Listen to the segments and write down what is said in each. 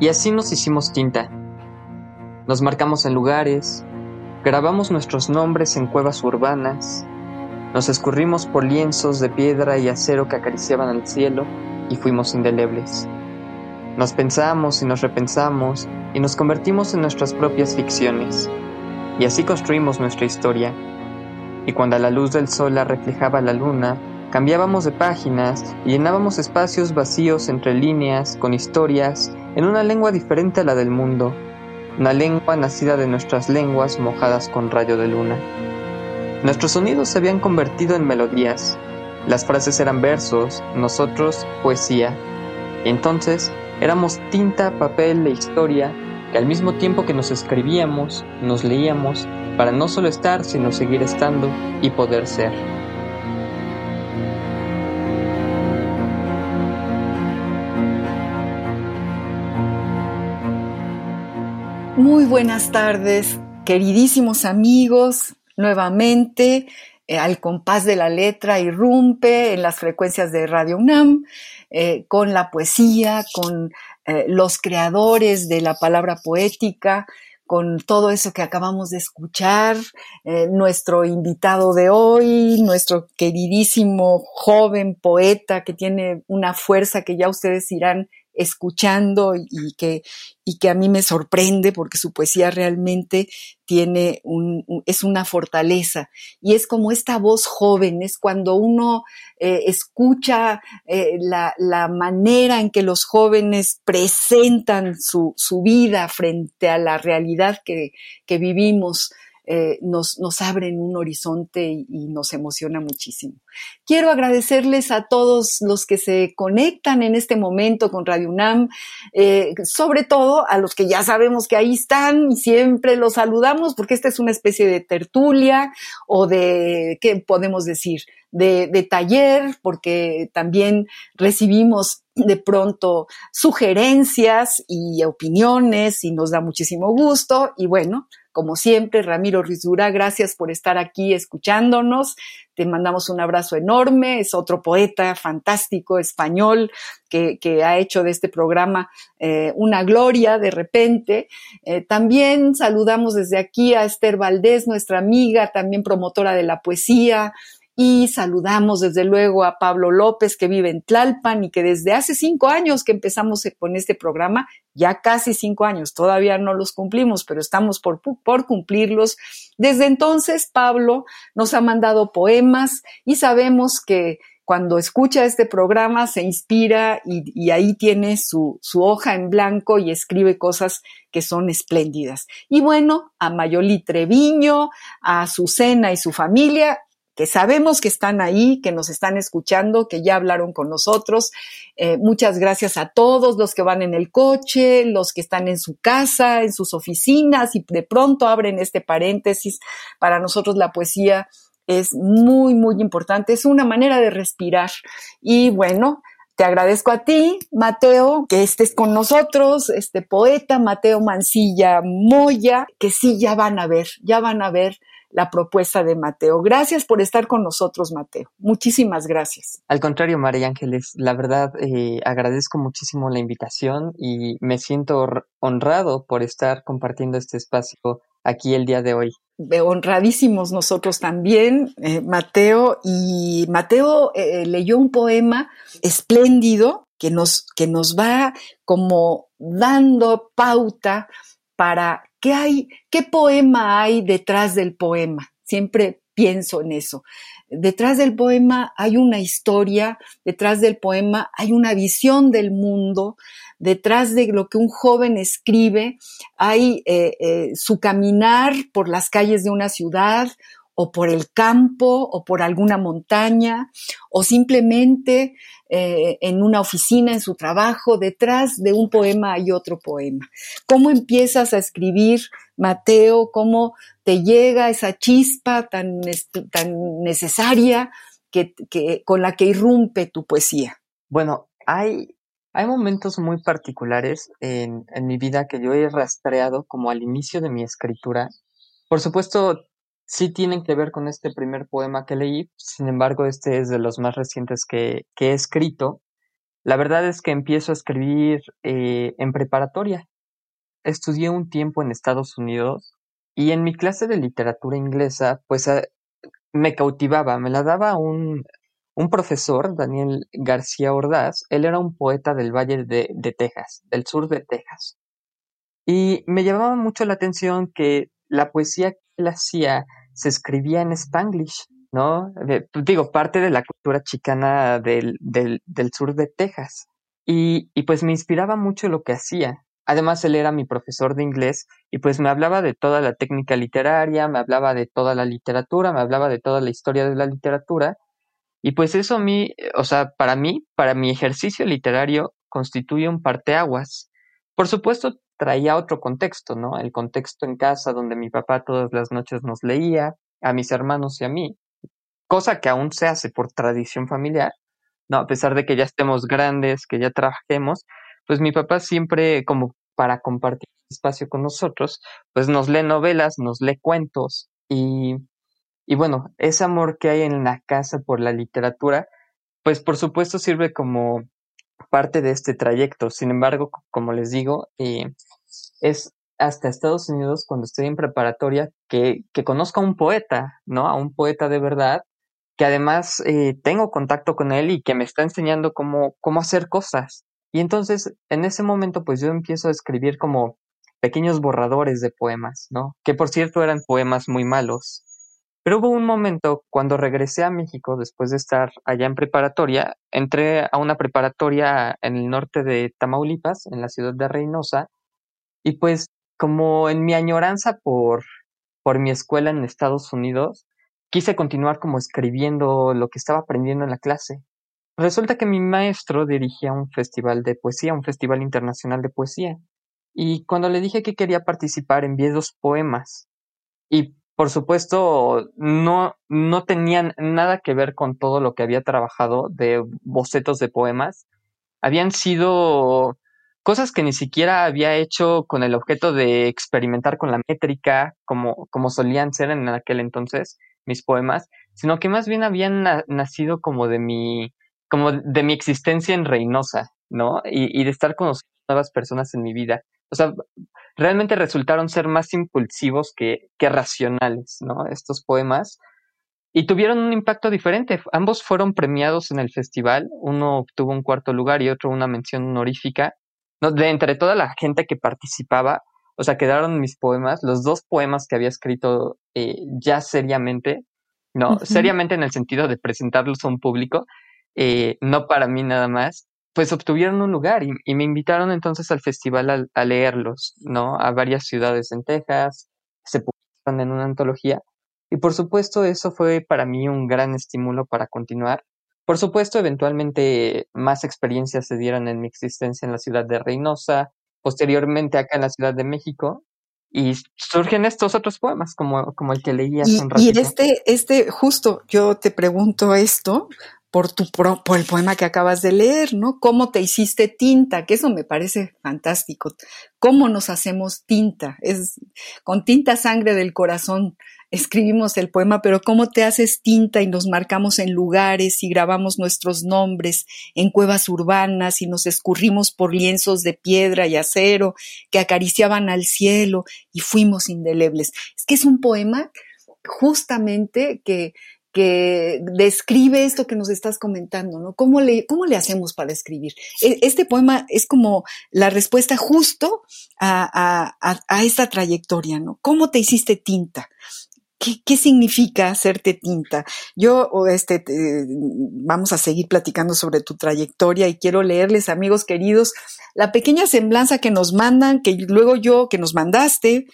Y así nos hicimos tinta. Nos marcamos en lugares, grabamos nuestros nombres en cuevas urbanas, nos escurrimos por lienzos de piedra y acero que acariciaban el cielo y fuimos indelebles. Nos pensamos y nos repensamos y nos convertimos en nuestras propias ficciones. Y así construimos nuestra historia. Y cuando la luz del sol la reflejaba la luna, Cambiábamos de páginas y llenábamos espacios vacíos entre líneas, con historias, en una lengua diferente a la del mundo, una lengua nacida de nuestras lenguas mojadas con rayo de luna. Nuestros sonidos se habían convertido en melodías, las frases eran versos, nosotros poesía. entonces éramos tinta, papel e historia que al mismo tiempo que nos escribíamos, nos leíamos, para no solo estar, sino seguir estando y poder ser. Muy buenas tardes, queridísimos amigos, nuevamente eh, al compás de la letra irrumpe en las frecuencias de Radio UNAM eh, con la poesía, con eh, los creadores de la palabra poética, con todo eso que acabamos de escuchar, nuestro invitado de hoy, nuestro queridísimo joven poeta que tiene una fuerza que ya ustedes irán escuchando y que, y que a mí me sorprende porque su poesía realmente tiene un, es una fortaleza y es como esta voz joven, es cuando uno eh, escucha eh, la, la, manera en que los jóvenes presentan su, su vida frente a la realidad que, que vivimos. Eh, nos, abren un horizonte y, nos emociona muchísimo. Quiero agradecerles a todos los que se conectan en este momento con Radio UNAM, eh, sobre todo a los que ya sabemos que ahí están y siempre los saludamos porque esta es una especie de tertulia o de, ¿qué podemos decir? De, de taller, porque también recibimos de pronto sugerencias y opiniones y nos da muchísimo gusto. Y bueno, como siempre, Ramiro Rizura, gracias por estar aquí escuchándonos. Te mandamos un abrazo enorme. Es otro poeta fantástico español que, ha hecho de este programa eh, una gloria de repente. Eh, también saludamos desde aquí a Esther Valdés, nuestra amiga, también promotora de la poesía, y saludamos desde luego a Pablo López, que vive en Tlalpan y que desde hace cinco años que empezamos con este programa, ya casi cinco años, todavía no los cumplimos, pero estamos por, por cumplirlos. Desde entonces, Pablo nos ha mandado poemas y sabemos que cuando escucha este programa se inspira y, ahí tiene su, su, hoja en blanco y escribe cosas que son espléndidas. Y bueno, a Mayoli Treviño, a Azucena y su familia, que sabemos que están ahí, que nos están escuchando, que ya hablaron con nosotros. Eh, muchas gracias a todos los que van en el coche, los que están en su casa, en sus oficinas y de pronto abren este paréntesis. Para nosotros la poesía es muy, muy importante, es una manera de respirar. Y bueno, te agradezco a ti, Mateo, que estés con nosotros, este poeta Mateo Mancilla Moya, que sí ya van a ver, ya van a ver la propuesta de Mateo. Gracias por estar con nosotros, Mateo. Muchísimas gracias. Al contrario, María Ángeles, la verdad eh, agradezco muchísimo la invitación y me siento honrado por estar compartiendo este espacio aquí el día de hoy. Honradísimos nosotros también, eh, Mateo. Y Mateo eh, leyó un poema espléndido que nos, que nos va como dando pauta para qué hay, qué poema hay detrás del poema. Siempre pienso en eso. Detrás del poema hay una historia, detrás del poema hay una visión del mundo, detrás de lo que un joven escribe hay eh, eh, su caminar por las calles de una ciudad o por el campo o por alguna montaña o simplemente eh, en una oficina, en su trabajo, detrás de un poema hay otro poema. ¿Cómo empiezas a escribir, Mateo? ¿Cómo te llega esa chispa tan, tan necesaria que, con la que irrumpe tu poesía? Bueno, hay, hay momentos muy particulares en, en mi vida que yo he rastreado como al inicio de mi escritura. Por supuesto, sí tienen que ver con este primer poema que leí, sin embargo este es de los más recientes que, he escrito. La verdad es que empiezo a escribir eh, en preparatoria. Estudié un tiempo en Estados Unidos y en mi clase de literatura inglesa, pues eh, me cautivaba, me la daba un, un profesor, Daniel García Ordaz. Él era un poeta del Valle de, de Texas, del sur de Texas. Y me llamaba mucho la atención que la poesía que él hacía se escribía en spanglish, ¿no? Pues, digo, parte de la cultura chicana del, del, del sur de Texas. Y, y, pues me inspiraba mucho lo que hacía. Además, él era mi profesor de inglés y pues me hablaba de toda la técnica literaria, me hablaba de toda la literatura, me hablaba de toda la historia de la literatura. Y pues eso a mí, o sea, para mí, para mi ejercicio literario, constituye un parteaguas. Por supuesto, traía otro contexto, ¿no? El contexto en casa donde mi papá todas las noches nos leía, a mis hermanos y a mí, cosa que aún se hace por tradición familiar, ¿no? A pesar de que ya estemos grandes, que ya trabajemos, pues mi papá siempre como para compartir espacio con nosotros, pues nos lee novelas, nos lee cuentos y, y bueno, ese amor que hay en la casa por la literatura, pues por supuesto sirve como parte de este trayecto. Sin embargo, como les digo, eh, es hasta Estados Unidos cuando estoy en preparatoria que, conozco a un poeta, ¿no? A un poeta de verdad, que además eh, tengo contacto con él y que me está enseñando cómo, cómo hacer cosas. Y entonces, en ese momento, pues yo empiezo a escribir como pequeños borradores de poemas, ¿no? Que por cierto eran poemas muy malos. Pero hubo un momento cuando regresé a México después de estar allá en preparatoria, entré a una preparatoria en el norte de Tamaulipas, en la ciudad de Reynosa, y pues como en mi añoranza por, por mi escuela en Estados Unidos, quise continuar como escribiendo lo que estaba aprendiendo en la clase. Resulta que mi maestro dirigía un festival de poesía, un festival internacional de poesía. Y cuando le dije que quería participar, envié dos poemas. Y por supuesto, no, no tenían nada que ver con todo lo que había trabajado de bocetos de poemas. Habían sido cosas que ni siquiera había hecho con el objeto de experimentar con la métrica, como, como solían ser en aquel entonces mis poemas, sino que más bien habían nacido como de mi, como de mi existencia en Reynosa, ¿no? Y, y de estar con nuevas personas en mi vida. O sea, realmente resultaron ser más impulsivos que, que racionales, ¿no? Estos poemas. Y tuvieron un impacto diferente. Ambos fueron premiados en el festival. Uno obtuvo un cuarto lugar y otro una mención honorífica no, de entre toda la gente que participaba, o sea, quedaron mis poemas, los dos poemas que había escrito eh, ya seriamente, no, seriamente en el sentido de presentarlos a un público, eh, no para mí nada más, pues obtuvieron un lugar y, me invitaron entonces al festival a, leerlos, ¿no? A varias ciudades en Texas, se publicaron en una antología y por supuesto eso fue para mí un gran estímulo para continuar por supuesto, eventualmente más experiencias se dieron en mi existencia en la ciudad de Reynosa, posteriormente acá en la Ciudad de México, y surgen estos otros poemas, como, como el que leí hace un ratito. Y este, este, justo yo te pregunto esto por tu por el poema que acabas de leer, ¿no? ¿Cómo te hiciste tinta? Que eso me parece fantástico. ¿Cómo nos hacemos tinta? Es con tinta sangre del corazón escribimos el poema, pero cómo te haces tinta y nos marcamos en lugares y grabamos nuestros nombres en cuevas urbanas y nos escurrimos por lienzos de piedra y acero que acariciaban al cielo y fuimos indelebles. Es que es un poema justamente que, que describe esto que nos estás comentando, ¿no? ¿Cómo le, cómo le hacemos para escribir? E, este poema es como la respuesta justo a, a, a, esta trayectoria, ¿no? ¿Cómo te hiciste tinta? ¿Qué, significa hacerte tinta? Yo, este, vamos a seguir platicando sobre tu trayectoria y quiero leerles, amigos queridos, la pequeña semblanza que nos mandan, que luego yo, que nos mandaste,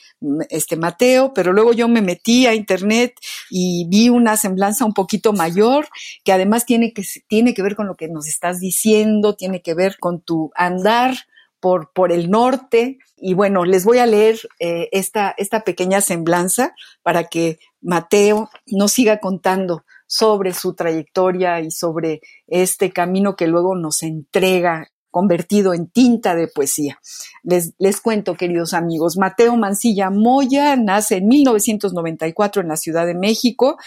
este Mateo, pero luego yo me metí a internet y vi una semblanza un poquito mayor, que además tiene que, tiene que ver con lo que nos estás diciendo, tiene que ver con tu andar por, el norte. Y bueno, les voy a leer eh, esta, esta pequeña semblanza para que Mateo nos siga contando sobre su trayectoria y sobre este camino que luego nos entrega convertido en tinta de poesía. Les, les, cuento, queridos amigos, Mateo Mancilla Moya nace en 1994 en la Ciudad de México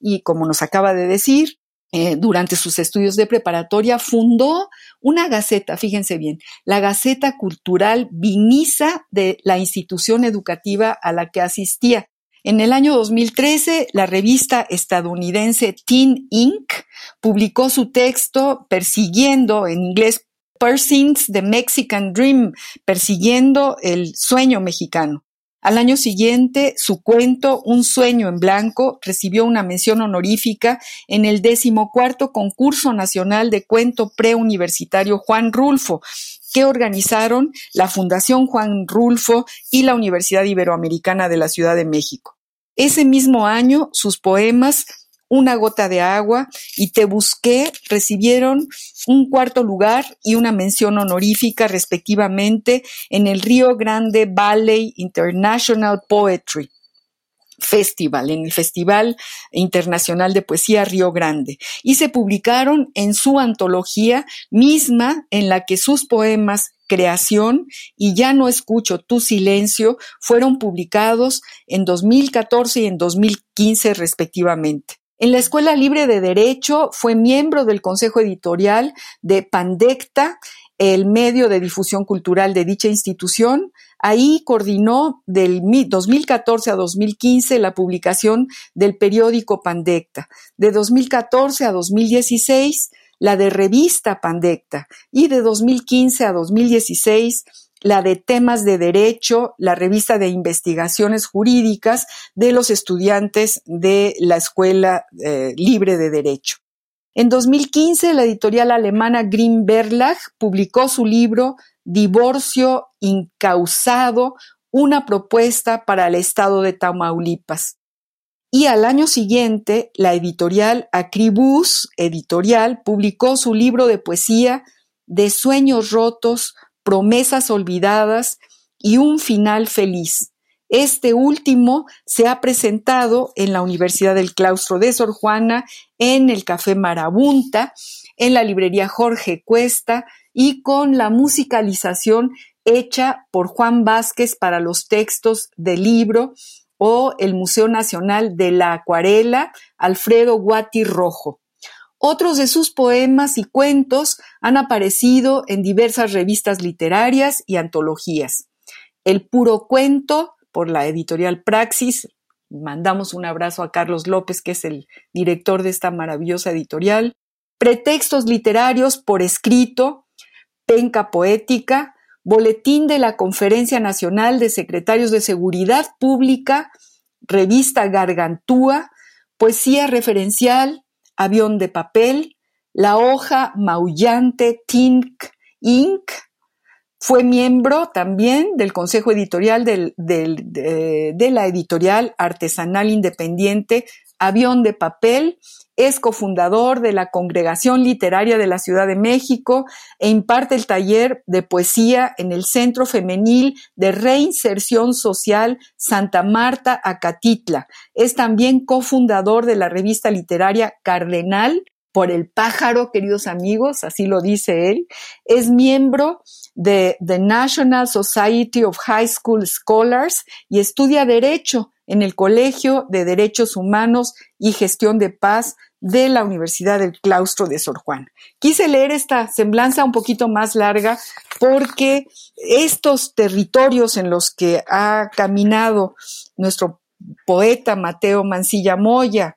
y como nos acaba de decir, eh, durante sus estudios de preparatoria, fundó una gaceta, fíjense bien, la Gaceta Cultural Viniza de la institución educativa a la que asistía. En el año 2013, la revista estadounidense Teen Inc. publicó su texto persiguiendo, en inglés, Pursuing the Mexican Dream, persiguiendo el sueño mexicano. Al año siguiente, su cuento Un sueño en blanco recibió una mención honorífica en el decimocuarto concurso nacional de cuento preuniversitario Juan Rulfo, que organizaron la Fundación Juan Rulfo y la Universidad Iberoamericana de la Ciudad de México. Ese mismo año, sus poemas una gota de agua y Te busqué recibieron un cuarto lugar y una mención honorífica respectivamente en el Río Grande Valley International Poetry. Festival, en el Festival Internacional de Poesía Río Grande, y se publicaron en su antología misma en la que sus poemas Creación y Ya no escucho tu silencio fueron publicados en 2014 y en 2015 respectivamente. En la Escuela Libre de Derecho fue miembro del Consejo Editorial de Pandecta, el medio de difusión cultural de dicha institución. Ahí coordinó del 2014 a 2015 la publicación del periódico Pandecta. De 2014 a 2016 la de revista Pandecta y de 2015 a 2016 la de temas de derecho, la revista de investigaciones jurídicas de los estudiantes de la Escuela eh, Libre de Derecho. En 2015, la editorial alemana Green Verlag publicó su libro Divorcio incausado, una propuesta para el estado de Tamaulipas. Y al año siguiente, la editorial Acribus Editorial publicó su libro de poesía De sueños rotos, promesas olvidadas y un final feliz. Este último se ha presentado en la Universidad del Claustro de Sor Juana, en el Café Marabunta, en la librería Jorge Cuesta y con la musicalización hecha por Juan Vázquez para los textos del libro o el Museo Nacional de la Acuarela Alfredo Guati Rojo. Otros de sus poemas y cuentos han aparecido en diversas revistas literarias y antologías. El puro cuento, por la editorial Praxis, mandamos un abrazo a Carlos López, que es el director de esta maravillosa editorial. Pretextos literarios por escrito, Penca Poética, Boletín de la Conferencia Nacional de Secretarios de Seguridad Pública, Revista Gargantúa, Poesía Referencial, avión de papel, la hoja maullante Tink Inc. Fue miembro también del consejo editorial de, de la editorial artesanal independiente Avión de Papel es cofundador de la Congregación Literaria de la Ciudad de México e imparte el taller de poesía en el Centro Femenil de Reinserción Social Santa Marta Acatitla. Es también cofundador de la revista literaria Cardenal por el pájaro, queridos amigos, así lo dice él. Es miembro de The National Society of High School Scholars y estudia Derecho en el Colegio de Derechos Humanos y Gestión de Paz de la Universidad del Claustro de Sor Juan. Quise leer esta semblanza un poquito más larga porque estos territorios en los que ha caminado nuestro poeta Mateo Mancilla Moya,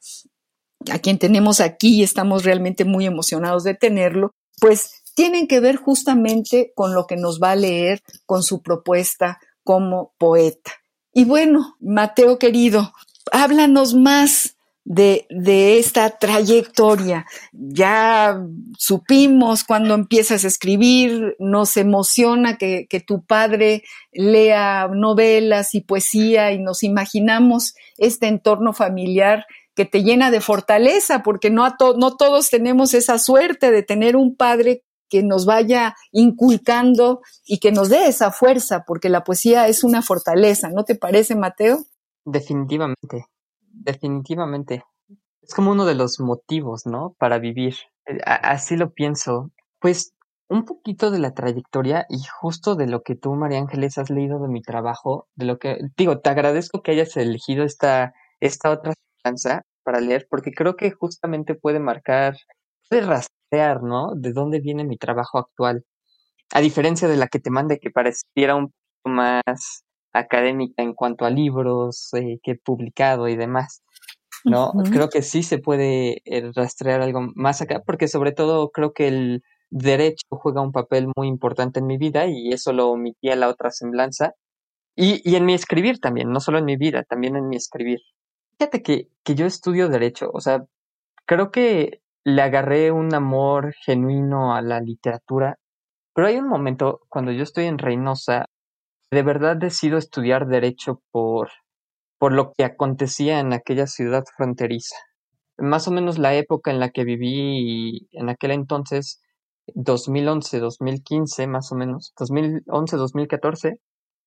a quien tenemos aquí y estamos realmente muy emocionados de tenerlo, pues tienen que ver justamente con lo que nos va a leer con su propuesta como poeta. Y bueno, Mateo querido, háblanos más de, esta trayectoria. Ya supimos cuando empiezas a escribir, nos emociona que, tu padre lea novelas y poesía y nos imaginamos este entorno familiar que te llena de fortaleza, porque no, no todos tenemos esa suerte de tener un padre que nos vaya inculcando y que nos dé esa fuerza, porque la poesía es una fortaleza, ¿no te parece, Mateo? Definitivamente, definitivamente. Es como uno de los motivos, ¿no? Para vivir. Eh, así lo pienso. Pues un poquito de la trayectoria y justo de lo que tú, María Ángeles, has leído de mi trabajo, de lo que, digo, te agradezco que hayas elegido esta, esta otra danza para leer, porque creo que justamente puede marcar, puede rastrear, ¿no? De dónde viene mi trabajo actual. A diferencia de la que te mande, que pareciera un poco más académica en cuanto a libros eh, que he publicado y demás. ¿no? Creo que sí se puede eh, rastrear algo más acá, porque sobre todo creo que el derecho juega un papel muy importante en mi vida y eso lo omitía la otra semblanza. Y, y en mi escribir también, no solo en mi vida, también en mi escribir. Fíjate que, que yo estudio derecho, o sea, creo que le agarré un amor genuino a la literatura, pero hay un momento cuando yo estoy en Reynosa, de verdad decido estudiar derecho por, por lo que acontecía en aquella ciudad fronteriza. Más o menos la época en la que viví en aquel entonces, 2011, 2015 más o menos, 2011, 2014,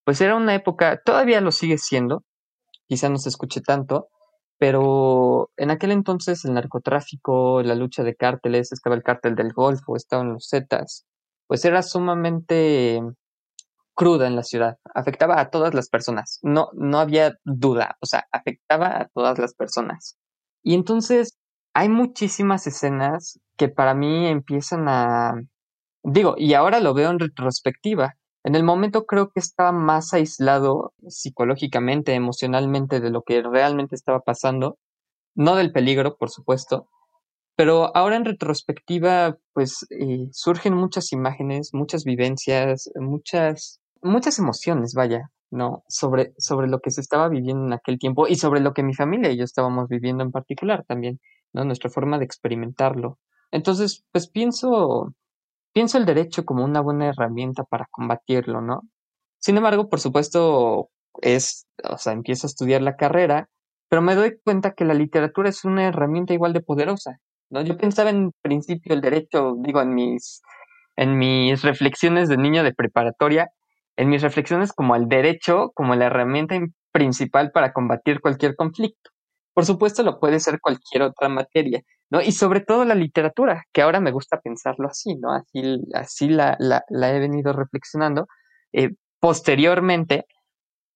pues era una época, todavía lo sigue siendo, quizá no se escuche tanto, pero en aquel entonces el narcotráfico, la lucha de cárteles, estaba el cártel del Golfo, estaban los Zetas, pues era sumamente cruda en la ciudad, afectaba a todas las personas, no, no había duda, o sea, afectaba a todas las personas. Y entonces hay muchísimas escenas que para mí empiezan a, digo, y ahora lo veo en retrospectiva, en el momento creo que estaba más aislado psicológicamente, emocionalmente de lo que realmente estaba pasando, no del peligro, por supuesto, pero ahora en retrospectiva, pues eh, surgen muchas imágenes, muchas vivencias, muchas muchas emociones, vaya, ¿no? Sobre, sobre lo que se estaba viviendo en aquel tiempo y sobre lo que mi familia y yo estábamos viviendo en particular también, ¿no? Nuestra forma de experimentarlo. Entonces, pues pienso, pienso el derecho como una buena herramienta para combatirlo, ¿no? Sin embargo, por supuesto, es, o sea, empiezo a estudiar la carrera, pero me doy cuenta que la literatura es una herramienta igual de poderosa, ¿no? Yo pensaba en principio el derecho, digo, en mis, en mis reflexiones de niño de preparatoria, en mis reflexiones como el derecho como la herramienta principal para combatir cualquier conflicto. Por supuesto, lo puede ser cualquier otra materia, ¿no? Y sobre todo la literatura, que ahora me gusta pensarlo así, ¿no? Así, así la, la, la he venido reflexionando eh, posteriormente,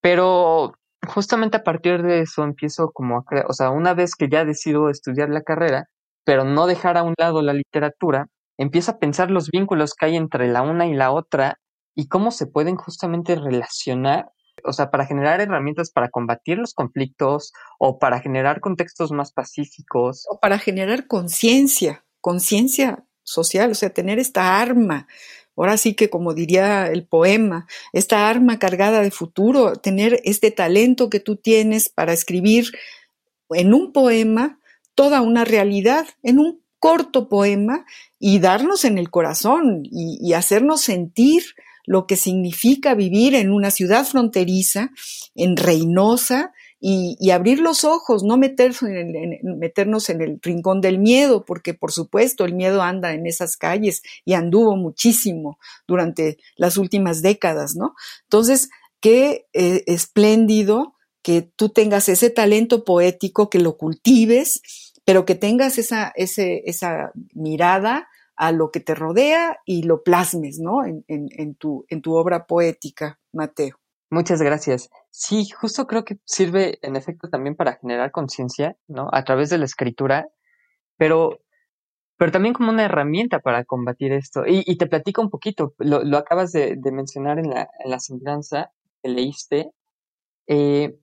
pero justamente a partir de eso empiezo como a crear, o sea, una vez que ya decido estudiar la carrera, pero no dejar a un lado la literatura, empiezo a pensar los vínculos que hay entre la una y la otra y cómo se pueden justamente relacionar, o sea, para generar herramientas para combatir los conflictos o para generar contextos más pacíficos. O para generar conciencia, conciencia social, o sea, tener esta arma. Ahora sí que, como diría el poema, esta arma cargada de futuro, tener este talento que tú tienes para escribir en un poema toda una realidad, en un corto poema y darnos en el corazón y, y hacernos sentir lo que significa vivir en una ciudad fronteriza, en Reynosa, y, abrir los ojos, no meternos en, el rincón del miedo, porque por supuesto el miedo anda en esas calles y anduvo muchísimo durante las últimas décadas, ¿no? Entonces, qué eh, espléndido que tú tengas ese talento poético, que lo cultives, pero que tengas esa, esa mirada a lo que te rodea y lo plasmes, ¿no? En, en, tu, en tu obra poética, Mateo. Muchas gracias. Sí, justo creo que sirve en efecto también para generar conciencia, ¿no? A través de la escritura, pero, pero también como una herramienta para combatir esto. Y, y te platico un poquito, lo, lo acabas de, mencionar en la, en la semblanza que leíste. Eh,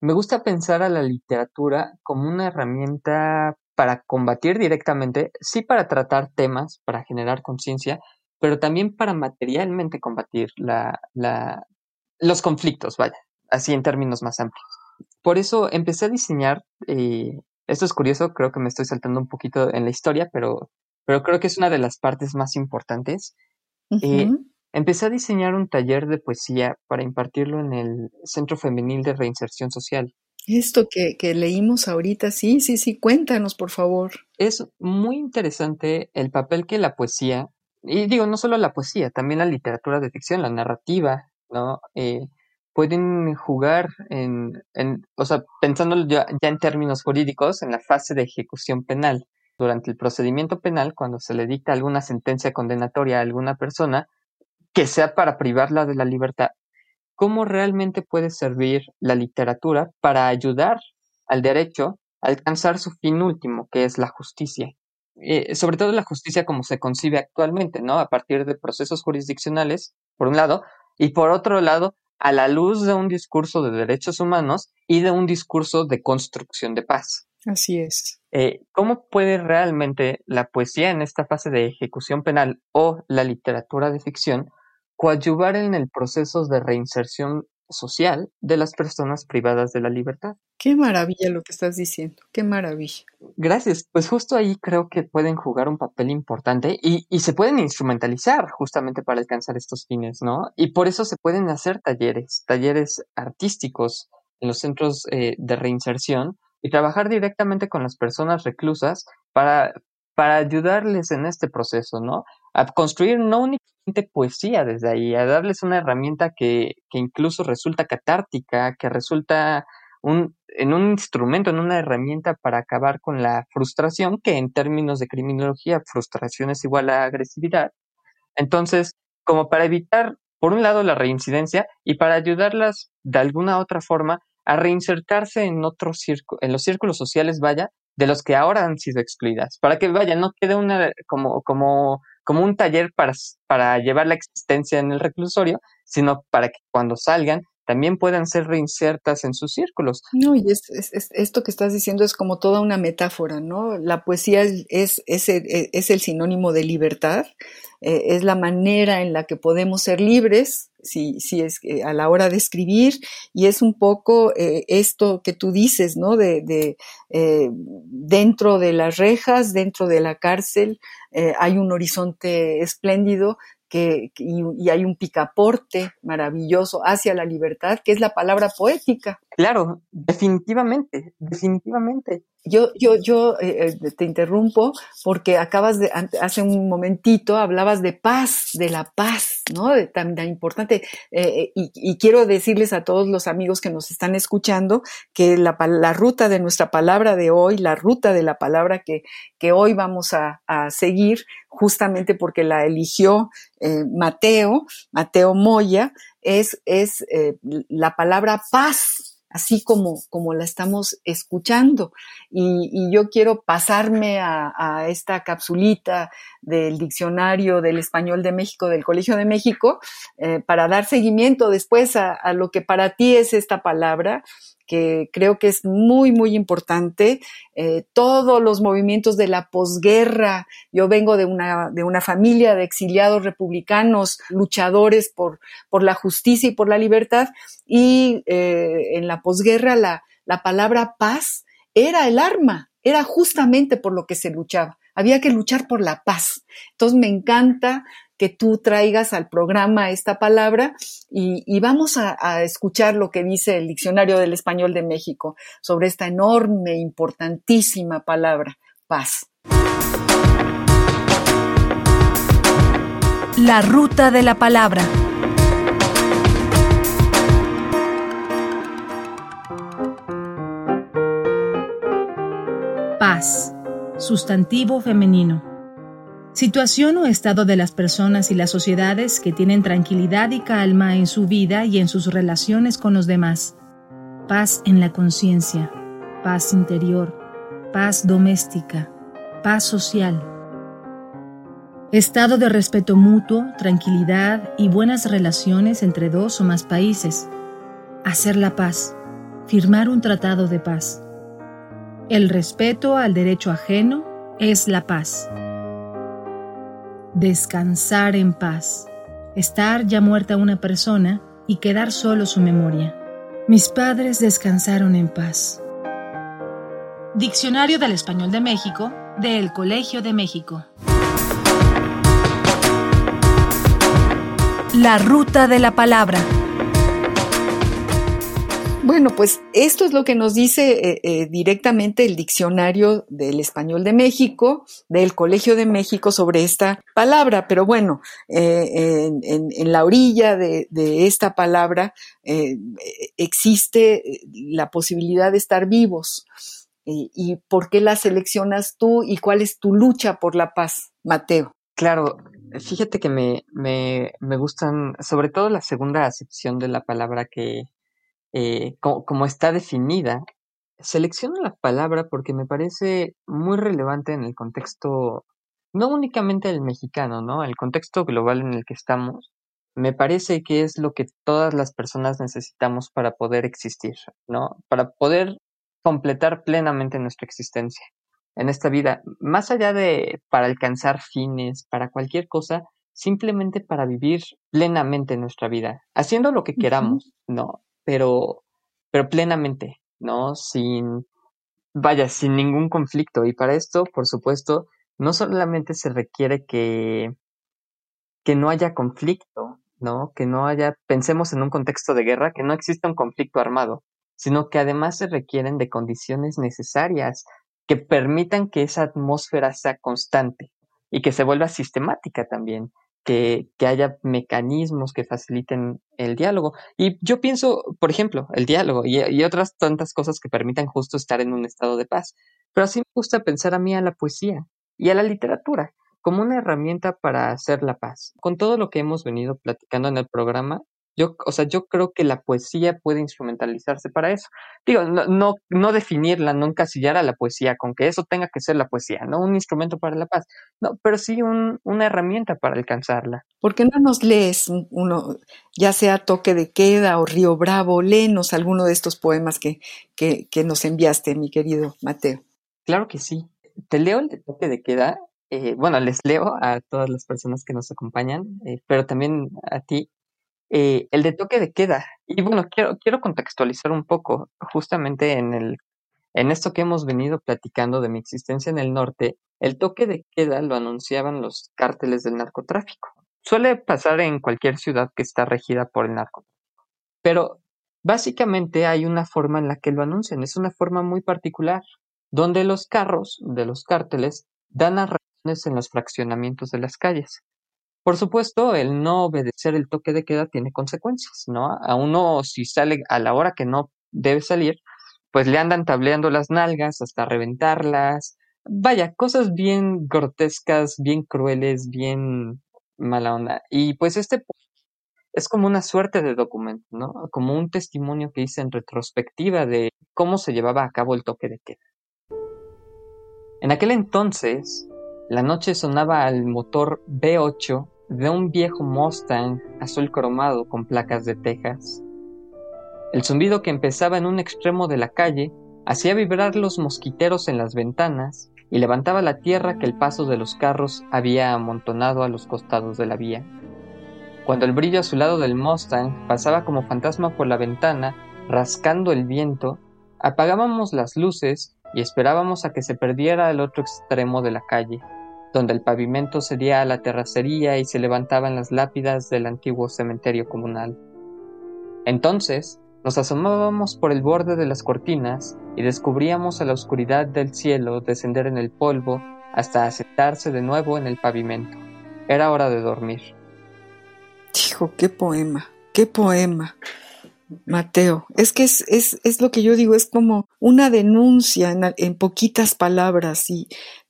me gusta pensar a la literatura como una herramienta para combatir directamente, sí para tratar temas, para generar conciencia, pero también para materialmente combatir la, la, los conflictos, vaya, así en términos más amplios. Por eso empecé a diseñar, eh, esto es curioso, creo que me estoy saltando un poquito en la historia, pero, pero creo que es una de las partes más importantes. Eh, empecé a diseñar un taller de poesía para impartirlo en el Centro Femenil de Reinserción Social. Esto que, que, leímos ahorita, sí, sí, sí, cuéntanos, por favor. Es muy interesante el papel que la poesía, y digo, no solo la poesía, también la literatura de ficción, la narrativa, ¿no? Eh, pueden jugar en, en, o sea, pensando ya, ya en términos jurídicos, en la fase de ejecución penal. Durante el procedimiento penal, cuando se le dicta alguna sentencia condenatoria a alguna persona, que sea para privarla de la libertad, cómo realmente puede servir la literatura para ayudar al derecho a alcanzar su fin último, que es la justicia. Eh, sobre todo la justicia como se concibe actualmente, ¿no? A partir de procesos jurisdiccionales, por un lado, y por otro lado, a la luz de un discurso de derechos humanos y de un discurso de construcción de paz. Así es. Eh, ¿Cómo puede realmente la poesía en esta fase de ejecución penal o la literatura de ficción coadyuvar en el proceso de reinserción social de las personas privadas de la libertad. Qué maravilla lo que estás diciendo, qué maravilla. Gracias, pues justo ahí creo que pueden jugar un papel importante y, y, se pueden instrumentalizar justamente para alcanzar estos fines, ¿no? Y por eso se pueden hacer talleres, talleres artísticos en los centros eh, de reinserción y trabajar directamente con las personas reclusas para, para ayudarles en este proceso, ¿no? A construir no únicamente poesía desde ahí, a darles una herramienta que, que incluso resulta catártica, que resulta un, en un instrumento, en una herramienta para acabar con la frustración, que en términos de criminología, frustración es igual a agresividad. Entonces, como para evitar, por un lado, la reincidencia y para ayudarlas de alguna otra forma a reinsertarse en otros en los círculos sociales, vaya, de los que ahora han sido excluidas, para que vaya, no quede una como, como, como un taller para, para llevar la existencia en el reclusorio, sino para que cuando salgan también puedan ser reinsertas en sus círculos. No, y es, es, esto que estás diciendo es como toda una metáfora, ¿no? La poesía es, es, es, el, es el sinónimo de libertad, eh, es la manera en la que podemos ser libres, si, si es eh, a la hora de escribir, y es un poco eh, esto que tú dices, ¿no? De, de eh, dentro de las rejas, dentro de la cárcel, eh, hay un horizonte espléndido que, y, hay un picaporte maravilloso hacia la libertad, que es la palabra poética. Claro, definitivamente, definitivamente. Yo, yo, yo eh, eh, te interrumpo porque acabas de, hace un momentito hablabas de paz, de la paz, ¿no? Tan, tan, importante. Eh, y, y, quiero decirles a todos los amigos que nos están escuchando que la, ruta de nuestra palabra de hoy, la ruta de la palabra que, que hoy vamos a, a seguir, justamente porque la eligió eh, Mateo, Mateo Moya, es, es eh, la palabra paz así como, como la estamos escuchando. Y, y yo quiero pasarme a, a, esta capsulita del diccionario del español de México, del Colegio de México, eh, para dar seguimiento después a, a, lo que para ti es esta palabra que creo que es muy, muy importante. Eh, todos los movimientos de la posguerra, yo vengo de una, de una familia de exiliados republicanos, luchadores por, por la justicia y por la libertad, y eh, en la posguerra la, la palabra paz era el arma, era justamente por lo que se luchaba. Había que luchar por la paz. Entonces me encanta que tú traigas al programa esta palabra y, vamos a, a, escuchar lo que dice el Diccionario del Español de México sobre esta enorme, importantísima palabra, paz. La ruta de la palabra. Paz, sustantivo femenino. Situación o estado de las personas y las sociedades que tienen tranquilidad y calma en su vida y en sus relaciones con los demás. Paz en la conciencia, paz interior, paz doméstica, paz social. Estado de respeto mutuo, tranquilidad y buenas relaciones entre dos o más países. Hacer la paz, firmar un tratado de paz. El respeto al derecho ajeno es la paz. Descansar en paz. Estar ya muerta una persona y quedar solo su memoria. Mis padres descansaron en paz. Diccionario del Español de México, del Colegio de México. La ruta de la palabra. Bueno, pues esto es lo que nos dice eh, eh, directamente el diccionario del español de México, del Colegio de México sobre esta palabra, pero bueno, eh, en, la orilla de, esta palabra existe la posibilidad de estar vivos. ¿Y por qué la seleccionas tú y cuál es tu lucha por la paz, Mateo? Claro, fíjate que me, me, me gustan, sobre todo la segunda acepción de la palabra que, eh, como, está definida, selecciono la palabra porque me parece muy relevante en el contexto, no únicamente el mexicano, ¿no? El contexto global en el que estamos, me parece que es lo que todas las personas necesitamos para poder existir, ¿no? Para poder completar plenamente nuestra existencia en esta vida, más allá de para alcanzar fines, para cualquier cosa, simplemente para vivir plenamente nuestra vida, haciendo lo que queramos, ¿no? Pero, pero plenamente, ¿no? Sin, vaya, sin ningún conflicto. Y para esto, por supuesto, no solamente se requiere que, que no haya conflicto, ¿no? Que no haya, pensemos en un contexto de guerra, que no exista un conflicto armado, sino que además se requieren de condiciones necesarias que permitan que esa atmósfera sea constante y que se vuelva sistemática también que, haya mecanismos que faciliten el diálogo. Y yo pienso, por ejemplo, el diálogo y, otras tantas cosas que permitan justo estar en un estado de paz. Pero así me gusta pensar a mí a la poesía y a la literatura como una herramienta para hacer la paz. Con todo lo que hemos venido platicando en el programa, yo, o sea, yo creo que la poesía puede instrumentalizarse para eso. Digo, no, no, no definirla, no encasillar a la poesía con que eso tenga que ser la poesía, no un instrumento para la paz, no, pero sí un, una herramienta para alcanzarla. ¿Por qué no nos lees uno, ya sea Toque de Queda o Río Bravo, léenos alguno de estos poemas que, que, que nos enviaste, mi querido Mateo? Claro que sí. Te leo el de Toque de Queda. Eh, bueno, les leo a todas las personas que nos acompañan, eh, pero también a ti, eh, el de toque de queda. Y bueno, quiero, quiero contextualizar un poco, justamente en, el, en esto que hemos venido platicando de mi existencia en el norte, el toque de queda lo anunciaban los cárteles del narcotráfico. Suele pasar en cualquier ciudad que está regida por el narcotráfico. Pero básicamente hay una forma en la que lo anuncian, es una forma muy particular, donde los carros de los cárteles dan narraciones en los fraccionamientos de las calles. Por supuesto, el no obedecer el toque de queda tiene consecuencias, ¿no? A uno si sale a la hora que no debe salir, pues le andan tableando las nalgas hasta reventarlas. Vaya, cosas bien grotescas, bien crueles, bien mala onda. Y pues este es como una suerte de documento, ¿no? Como un testimonio que hice en retrospectiva de cómo se llevaba a cabo el toque de queda. En aquel entonces, la noche sonaba al motor B8 de un viejo Mustang azul cromado con placas de Texas. El zumbido que empezaba en un extremo de la calle hacía vibrar los mosquiteros en las ventanas y levantaba la tierra que el paso de los carros había amontonado a los costados de la vía. Cuando el brillo azulado del Mustang pasaba como fantasma por la ventana, rascando el viento, apagábamos las luces y esperábamos a que se perdiera al otro extremo de la calle donde el pavimento sería la terracería y se levantaban las lápidas del antiguo cementerio comunal. Entonces, nos asomábamos por el borde de las cortinas y descubríamos a la oscuridad del cielo descender en el polvo hasta asentarse de nuevo en el pavimento. Era hora de dormir. Hijo, qué poema, qué poema. Mateo, es que es, es, es, lo que yo digo, es como una denuncia en, en poquitas palabras y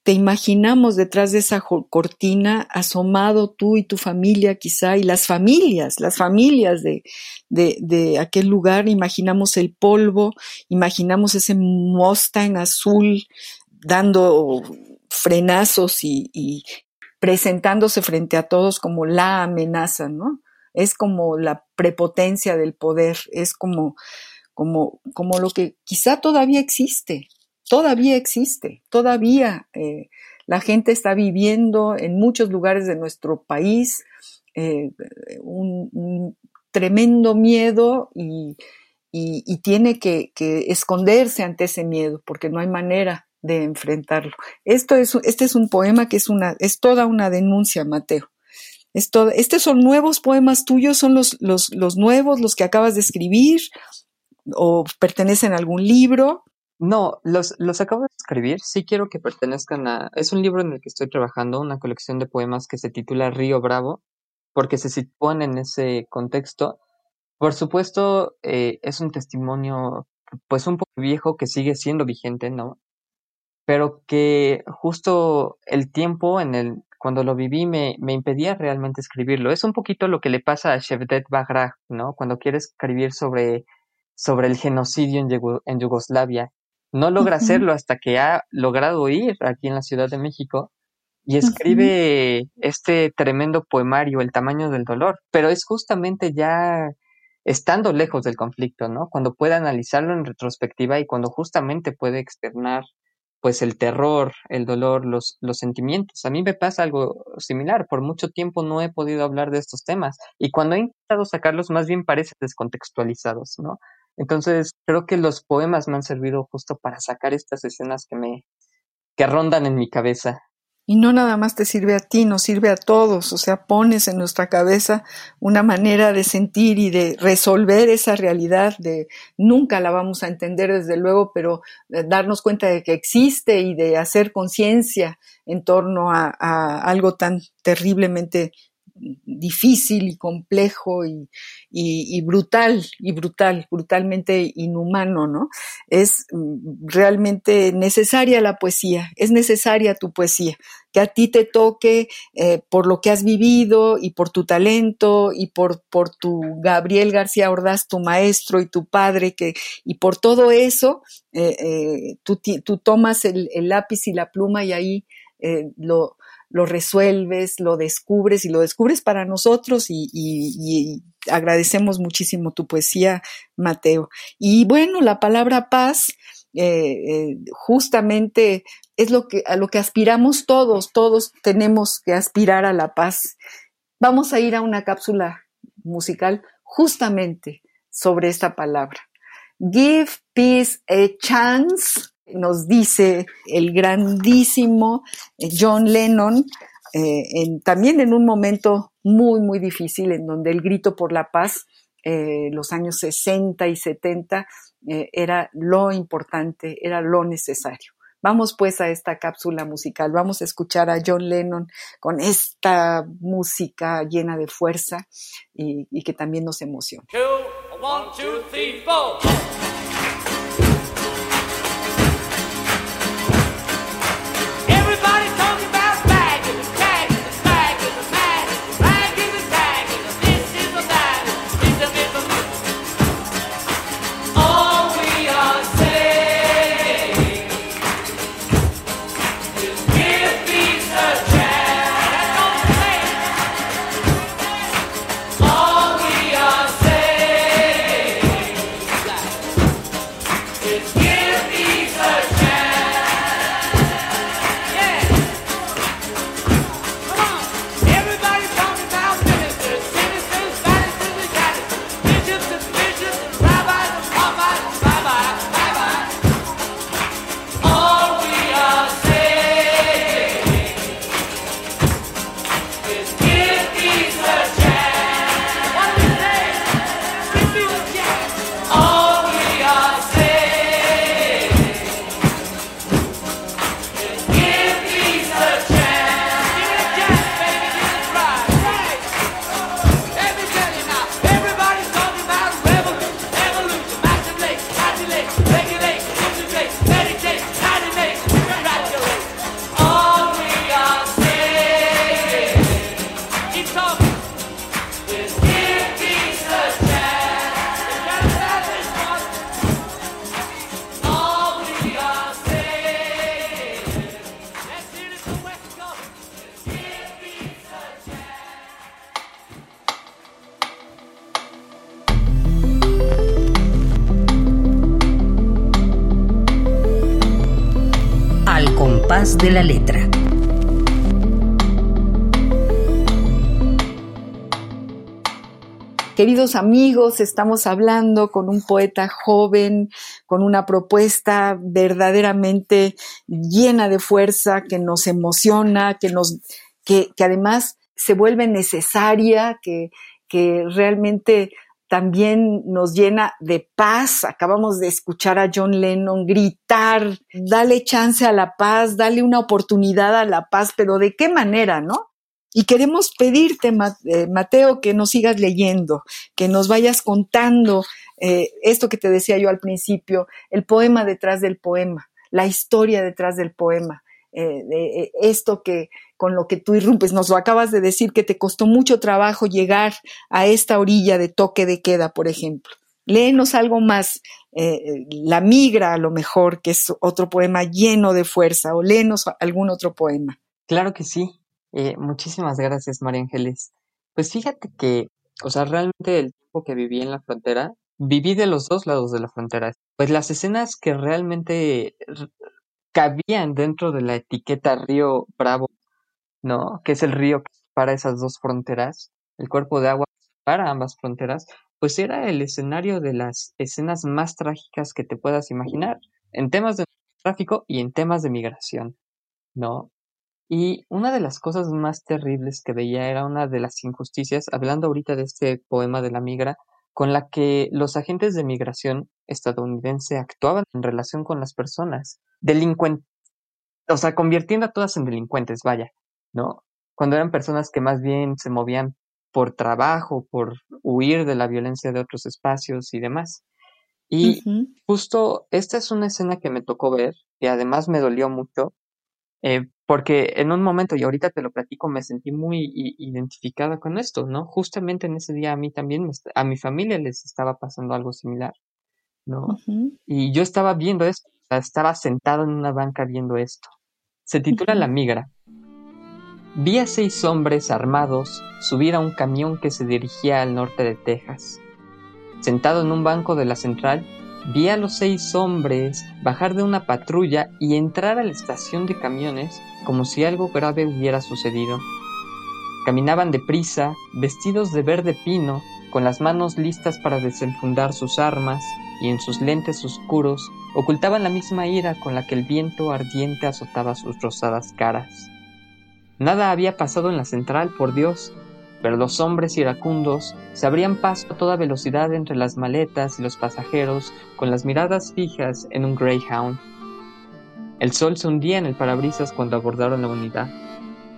te imaginamos detrás de esa cortina asomado tú y tu familia quizá, y las familias, las familias de, de, aquel lugar, imaginamos el polvo, imaginamos ese Mustang azul dando frenazos y, y presentándose frente a todos como la amenaza, ¿no? Es como la prepotencia del poder, es como, como, como lo que quizá todavía existe, todavía existe, todavía eh, la gente está viviendo en muchos lugares de nuestro país eh, un, tremendo miedo y, tiene que, esconderse ante ese miedo porque no hay manera de enfrentarlo. Esto es, este es un poema que es, una, es toda una denuncia, Mateo. estos son nuevos poemas tuyos, son los, los, los nuevos, los que acabas de escribir o pertenecen a algún libro. No, los, los acabo de escribir. Sí quiero que pertenezcan a... Es un libro en el que estoy trabajando, una colección de poemas que se titula Río Bravo, porque se sitúan en ese contexto. Por supuesto, eh, es un testimonio, pues un poco viejo que sigue siendo vigente, ¿no? Pero que justo el tiempo en el cuando lo viví me, me impedía realmente escribirlo. Es un poquito lo que le pasa a Shevdet Bagraj, ¿no? Cuando quiere escribir sobre, sobre el genocidio en, en Yugoslavia. No logra hacerlo hasta que ha logrado ir aquí en la Ciudad de México y escribe este tremendo poemario, El tamaño del dolor. Pero es justamente ya estando lejos del conflicto, ¿no? Cuando puede analizarlo en retrospectiva y cuando justamente puede externar pues el terror, el dolor, los, los sentimientos. A mí me pasa algo similar. Por mucho tiempo no he podido hablar de estos temas y cuando he intentado sacarlos más bien parecen descontextualizados, ¿no? Entonces creo que los poemas me han servido justo para sacar estas escenas que me que rondan en mi cabeza. Y no nada más te sirve a ti, nos sirve a todos, o sea, pones en nuestra cabeza una manera de sentir y de resolver esa realidad, de nunca la vamos a entender desde luego, pero darnos cuenta de que existe y de hacer conciencia en torno a, a, algo tan terriblemente difícil y complejo y, brutal, y brutal, brutalmente inhumano, ¿no? Es mm, realmente necesaria la poesía, es necesaria tu poesía, que a ti te toque eh, por lo que has vivido y por tu talento y por, por tu Gabriel García Ordaz, tu maestro y tu padre, que, y por todo eso, eh, eh, tú, tú, tomas el, lápiz y la pluma y ahí lo, lo resuelves, lo descubres y lo descubres para nosotros y, agradecemos muchísimo tu poesía, Mateo. Y bueno, la palabra paz eh, eh, justamente es lo que, a lo que aspiramos todos, todos tenemos que aspirar a la paz. Vamos a ir a una cápsula musical justamente sobre esta palabra. Give peace a chance nos dice el grandísimo eh, John Lennon, eh, también en un momento muy, muy difícil, en donde el grito por la paz, eh, los años 60 y 70, era lo importante, era lo necesario. Vamos pues a esta cápsula musical, vamos a escuchar a John Lennon con esta música llena de fuerza y, que también nos emociona. De la letra. Queridos amigos, estamos hablando con un poeta joven, con una propuesta verdaderamente llena de fuerza, que nos emociona, que nos, que, que además se vuelve necesaria, que, que realmente también nos llena de paz. Acabamos de escuchar a John Lennon gritar, dale chance a la paz, dale una oportunidad a la paz, pero ¿de qué manera, no? Y queremos pedirte, eh, Mateo, que nos sigas leyendo, que nos vayas contando eh, esto que te decía yo al principio, el poema detrás del poema, la historia detrás del poema, eh, esto que con lo que tú irrumpes, nos lo acabas de decir que te costó mucho trabajo llegar a esta orilla de toque de queda, por ejemplo. Léenos algo más, La migra a lo mejor, que es otro poema lleno de fuerza, o léenos algún otro poema. Claro que sí. Eh, muchísimas gracias, María Ángeles. Pues fíjate que, o sea, realmente el tiempo que viví en la frontera, viví de los dos lados de la frontera. Pues las escenas que realmente cabían dentro de la etiqueta Río Bravo, ¿no? Que es el río que para esas dos fronteras, el cuerpo de agua para ambas fronteras, pues era el escenario de las escenas más trágicas que te puedas imaginar, en temas de tráfico y en temas de migración, ¿no? Y una de las cosas más terribles que veía era una de las injusticias, hablando ahorita de este poema de la migra, con la que los agentes de migración estadounidense actuaban en relación con las personas, delincuentes, o sea, convirtiendo a todas en delincuentes, vaya, ¿no? Cuando eran personas que más bien se movían por trabajo, por huir de la violencia de otros espacios y demás. Y justo esta es una escena que me tocó ver y además me dolió mucho eh, porque en un momento, y ahorita te lo platico, me sentí muy identificada con esto, ¿no? Justamente en ese día a mí también, a mi familia les estaba pasando algo similar, ¿no? Y yo estaba viendo esto, estaba sentado en una banca viendo esto. Se titula La migra. Vi a seis hombres armados subir a un camión que se dirigía al norte de Texas. Sentado en un banco de la central, Vi a los seis hombres bajar de una patrulla y entrar a la estación de camiones como si algo grave hubiera sucedido. Caminaban deprisa, vestidos de verde pino, con las manos listas para desenfundar sus armas, y en sus lentes oscuros ocultaban la misma ira con la que el viento ardiente azotaba sus rosadas caras. Nada había pasado en la central, por Dios, pero los hombres iracundos se abrían paso a toda velocidad entre las maletas y los pasajeros con las miradas fijas en un Greyhound. El sol se hundía en el parabrisas cuando abordaron la unidad.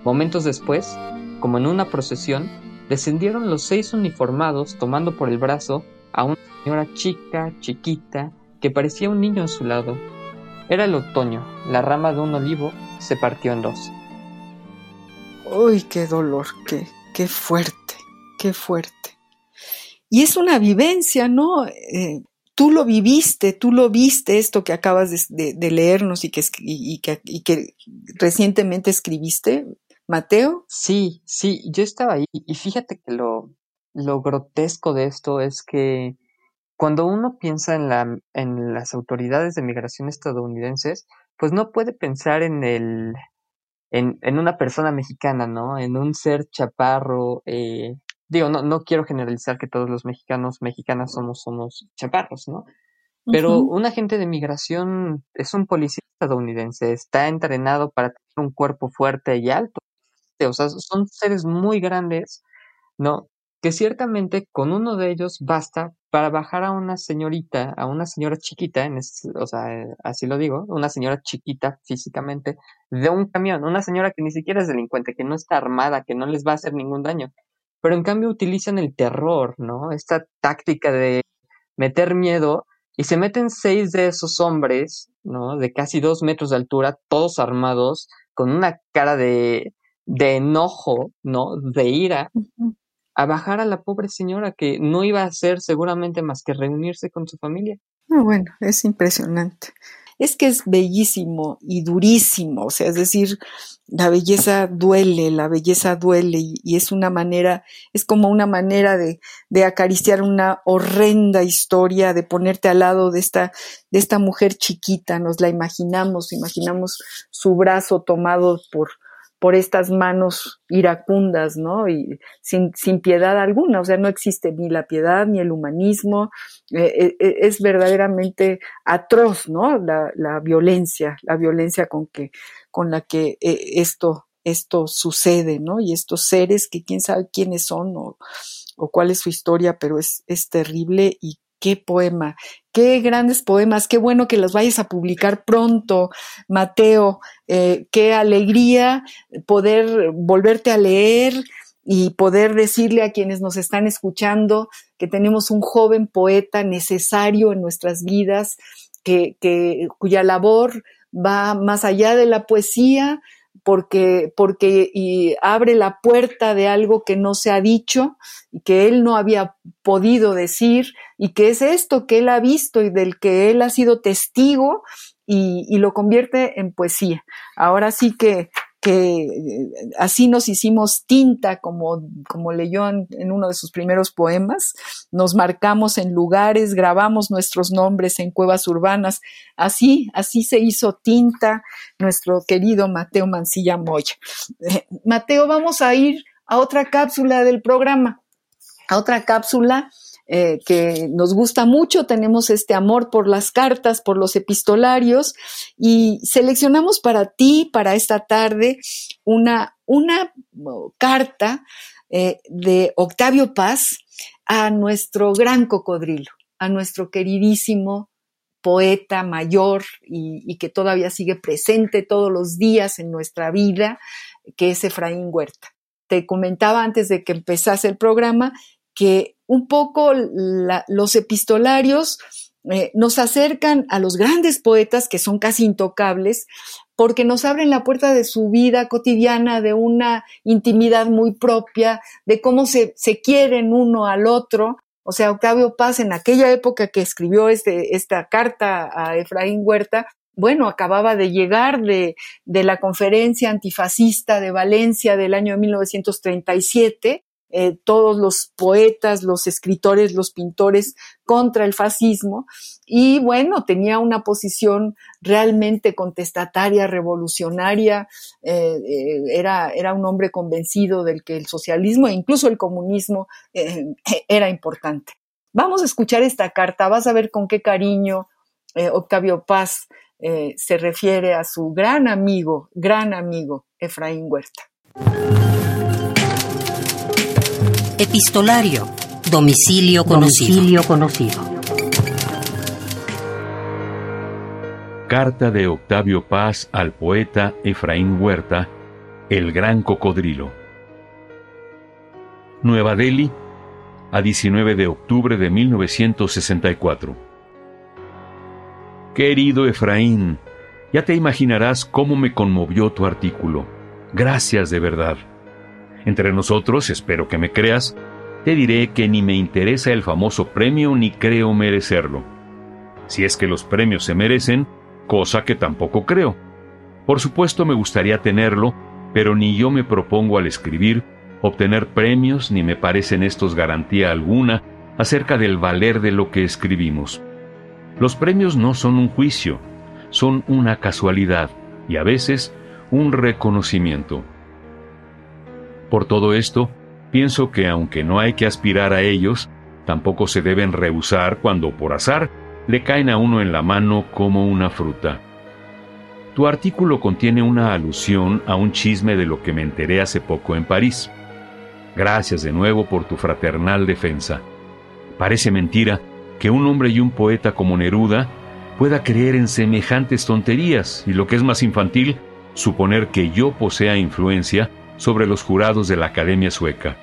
Momentos después, como en una procesión, descendieron los seis uniformados tomando por el brazo a una señora chica, chiquita, que parecía un niño a su lado. Era el otoño, la rama de un olivo se partió en dos. ¡Uy, qué dolor! ¡Qué, Qué fuerte, qué fuerte. Y es una vivencia, ¿no? Eh, tú lo viviste, tú lo viste, esto que acabas de, leernos y que, y, que, recientemente escribiste, Mateo. Sí, sí, yo estaba ahí y fíjate que lo, lo grotesco de esto es que cuando uno piensa en, la, en las autoridades de migración estadounidenses, pues no puede pensar en el, en, en una persona mexicana, ¿no? En un ser chaparro, eh, digo, no, no quiero generalizar que todos los mexicanos, mexicanas somos, somos chaparros, ¿no? Pero un agente de migración es un policía estadounidense, está entrenado para tener un cuerpo fuerte y alto. O sea, son seres muy grandes, ¿no? Que ciertamente con uno de ellos basta para bajar a una señorita, a una señora chiquita, en o sea, eh, así lo digo, una señora chiquita físicamente, de un camión, una señora que ni siquiera es delincuente, que no está armada, que no les va a hacer ningún daño. Pero en cambio utilizan el terror, ¿no? Esta táctica de meter miedo y se meten seis de esos hombres, ¿no? De casi dos metros de altura, todos armados, con una cara de, de enojo, ¿no? De ira, a bajar a la pobre señora que no iba a hacer seguramente más que reunirse con su familia. Bueno, es impresionante. Es que es bellísimo y durísimo, o sea, es decir, la belleza duele, la belleza duele y, es una manera, es como una manera de, de, acariciar una horrenda historia, de ponerte al lado de esta, de esta mujer chiquita, nos la imaginamos, imaginamos su brazo tomado por, por estas manos iracundas, ¿no? Y sin, sin, piedad alguna, o sea, no existe ni la piedad ni el humanismo, eh, eh, es verdaderamente atroz, ¿no? La, la, violencia, la violencia con que, con la que eh, esto, esto sucede, ¿no? Y estos seres que quién sabe quiénes son o, o cuál es su historia, pero es, es terrible y qué poema, qué grandes poemas, qué bueno que los vayas a publicar pronto, Mateo, eh, qué alegría poder volverte a leer y poder decirle a quienes nos están escuchando que tenemos un joven poeta necesario en nuestras vidas, que, que cuya labor va más allá de la poesía, porque, porque y abre la puerta de algo que no se ha dicho y que él no había podido decir y que es esto que él ha visto y del que él ha sido testigo y, y lo convierte en poesía. Ahora sí que que eh, así nos hicimos tinta, como, como leyó en, uno de sus primeros poemas, nos marcamos en lugares, grabamos nuestros nombres en cuevas urbanas, así, así se hizo tinta nuestro querido Mateo Mancilla Moya. Eh, Mateo, vamos a ir a otra cápsula del programa, a otra cápsula eh, que nos gusta mucho, tenemos este amor por las cartas, por los epistolarios y seleccionamos para ti, para esta tarde, una, una carta eh, de Octavio Paz a nuestro gran cocodrilo, a nuestro queridísimo poeta mayor y, y, que todavía sigue presente todos los días en nuestra vida, que es Efraín Huerta. Te comentaba antes de que empezase el programa que un poco los epistolarios eh, nos acercan a los grandes poetas que son casi intocables porque nos abren la puerta de su vida cotidiana, de una intimidad muy propia, de cómo se, se quieren uno al otro. O sea, Octavio Paz en aquella época que escribió este, esta carta a Efraín Huerta, bueno, acababa de llegar de, de la conferencia antifascista de Valencia del año 1937 eh, todos los poetas, los escritores, los pintores contra el fascismo y bueno, tenía una posición realmente contestataria, revolucionaria, eh, eh, era, era un hombre convencido del que el socialismo e incluso el comunismo era importante. Vamos a escuchar esta carta, vas a ver con qué cariño Octavio Paz se refiere a su gran amigo, gran amigo, Efraín Huerta. Epistolario. Domicilio conocido. Domicilio conocido. Carta de Octavio Paz al poeta Efraín Huerta, El Gran Cocodrilo. Nueva Delhi, a 19 de octubre de 1964. Querido Efraín, ya te imaginarás cómo me conmovió tu artículo. Gracias de verdad. Entre nosotros, espero que me creas, te diré que ni me interesa el famoso premio ni creo merecerlo. Si es que los premios se merecen, cosa que tampoco creo. Por supuesto me gustaría tenerlo, pero ni yo me propongo al escribir obtener premios ni me parecen estos garantía alguna acerca del valer de lo que escribimos. Los premios no son un juicio, son una casualidad y a veces un reconocimiento. Por todo esto, pienso que aunque no hay que aspirar a ellos, tampoco se deben rehusar cuando por azar le caen a uno en la mano como una fruta. Tu artículo contiene una alusión a un chisme de lo que me enteré hace poco en París. Gracias de nuevo por tu fraternal defensa. Parece mentira que un hombre y un poeta como Neruda pueda creer en semejantes tonterías y lo que es más infantil, suponer que yo posea influencia sobre los jurados de la Academia Sueca.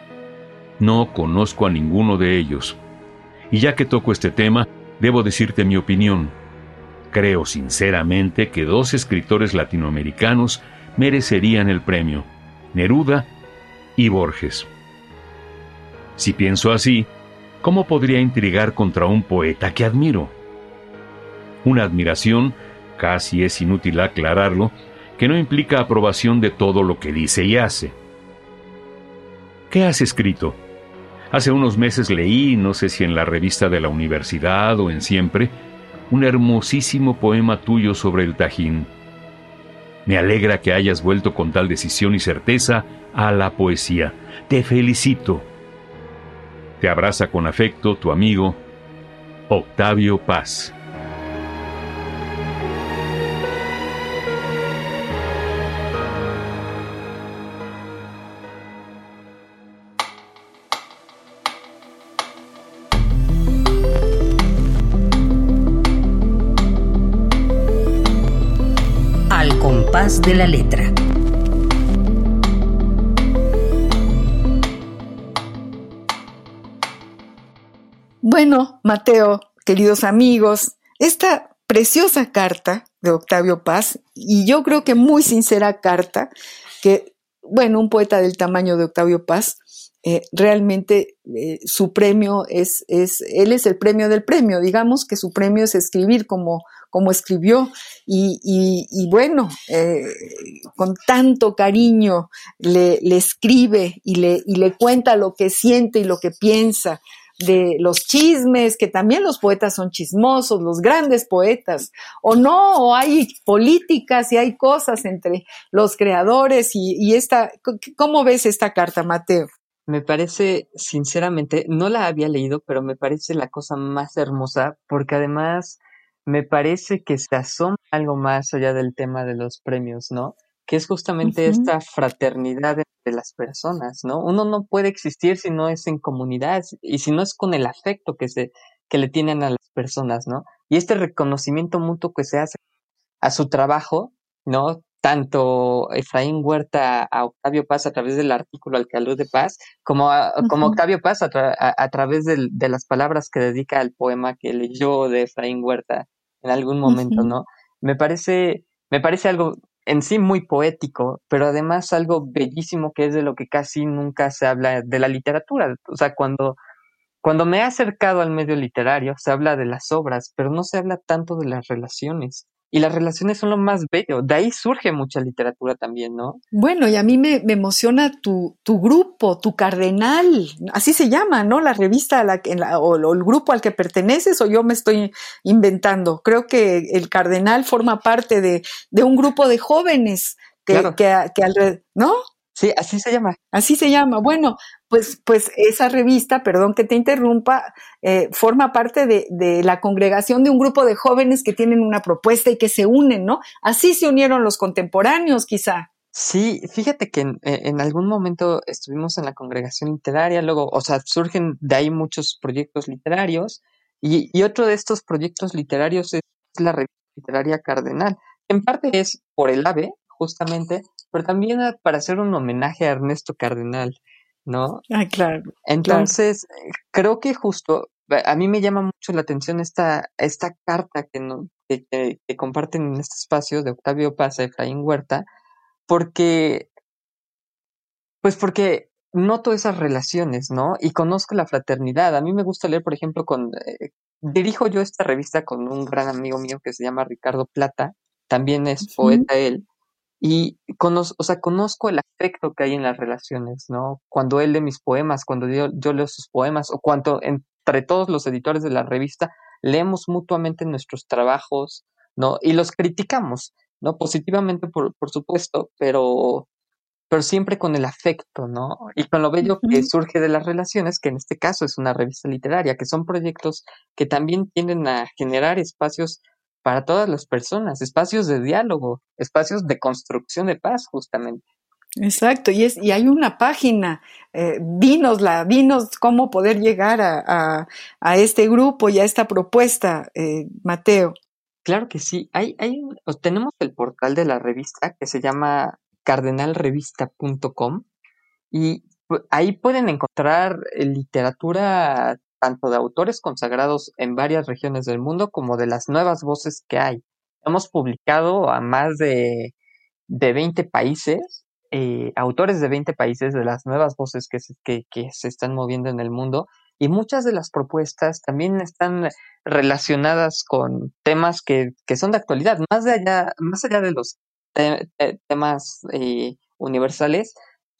No conozco a ninguno de ellos. Y ya que toco este tema, debo decirte mi opinión. Creo sinceramente que dos escritores latinoamericanos merecerían el premio, Neruda y Borges. Si pienso así, ¿cómo podría intrigar contra un poeta que admiro? Una admiración, casi es inútil aclararlo, que no implica aprobación de todo lo que dice y hace. ¿Qué has escrito? Hace unos meses leí, no sé si en la revista de la universidad o en Siempre, un hermosísimo poema tuyo sobre el Tajín. Me alegra que hayas vuelto con tal decisión y certeza a la poesía. Te felicito. Te abraza con afecto tu amigo Octavio Paz. De la letra. Bueno, Mateo, queridos amigos, esta preciosa carta de Octavio Paz, y yo creo que muy sincera carta, que, bueno, un poeta del tamaño de Octavio Paz, eh, realmente eh, su premio es, es, él es el premio del premio, digamos que su premio es escribir como, como escribió y, bueno, eh, con tanto cariño le, le escribe y le, y le cuenta lo que siente y lo que piensa de los chismes, que también los poetas son chismosos, los grandes poetas, o no, o hay políticas y hay cosas entre los creadores y, y esta, ¿cómo ves esta carta, Mateo? Me parece, sinceramente, no la había leído, pero me parece la cosa más hermosa, porque además me parece que se asoma algo más allá del tema de los premios, ¿no? Que es justamente esta fraternidad de las personas, ¿no? Uno no puede existir si no es en comunidad y si no es con el afecto que se que le tienen a las personas, ¿no? Y este reconocimiento mutuo que se hace a su trabajo, ¿no? Tanto Efraín Huerta a Octavio Paz a través del artículo al de Paz, como, como Octavio Paz a, a, través de, de, las palabras que dedica al poema que leyó de Efraín Huerta en algún momento, ¿no? Me parece, me parece algo en sí muy poético, pero además algo bellísimo que es de lo que casi nunca se habla de la literatura. O sea, cuando, cuando me he acercado al medio literario, se habla de las obras, pero no se habla tanto de las relaciones. Y las relaciones son lo más bello. De ahí surge mucha literatura también, ¿no? Bueno, y a mí me, emociona tu, tu, grupo, tu cardenal, así se llama, ¿no? La revista la, o, el grupo al que perteneces o yo me estoy inventando. Creo que el cardenal forma parte de, de un grupo de jóvenes que, que, que, ¿no? Sí, así se llama. Así se llama. Bueno, pues, pues esa revista, perdón que te interrumpa, eh, forma parte de, de, la congregación de un grupo de jóvenes que tienen una propuesta y que se unen, ¿no? Así se unieron los contemporáneos, quizá. Sí, fíjate que en, eh, en, algún momento estuvimos en la congregación literaria, luego, o sea, surgen de ahí muchos proyectos literarios, y, y otro de estos proyectos literarios es la revista literaria Cardenal. En parte es por el AVE, justamente, pero también para hacer un homenaje a Ernesto Cardenal, ¿no? Ah, claro. Entonces, creo que justo a mí me llama mucho la atención esta, esta carta que, no, que, que, comparten en este espacio de Octavio Paz a Efraín Huerta, porque, pues porque noto esas relaciones, ¿no? Y conozco la fraternidad. A mí me gusta leer, por ejemplo, con, eh, dirijo yo esta revista con un gran amigo mío que se llama Ricardo Plata, también es poeta él, y conozco, o sea, conozco el afecto que hay en las relaciones, ¿no? Cuando él lee mis poemas, cuando yo, yo leo sus poemas, o cuando entre todos los editores de la revista leemos mutuamente nuestros trabajos, ¿no? Y los criticamos, ¿no? Positivamente, por, por supuesto, pero, pero siempre con el afecto, ¿no? Y con lo bello que surge de las relaciones, que en este caso es una revista literaria, que son proyectos que también tienden a generar espacios para todas las personas, espacios de diálogo, espacios de construcción de paz, justamente. Exacto, y, es, y hay una página, eh, dinosla, dinos cómo poder llegar a, a, este grupo y a esta propuesta, eh, Mateo. Claro que sí, hay, hay, tenemos el portal de la revista que se llama cardenalrevista.com y ahí pueden encontrar literatura tanto de autores consagrados en varias regiones del mundo como de las nuevas voces que hay. Hemos publicado a más de, de 20 países, eh, autores de 20 países de las nuevas voces que se, que, se están moviendo en el mundo y muchas de las propuestas también están relacionadas con temas que, que son de actualidad, más, de allá, más allá de los temas eh, universales,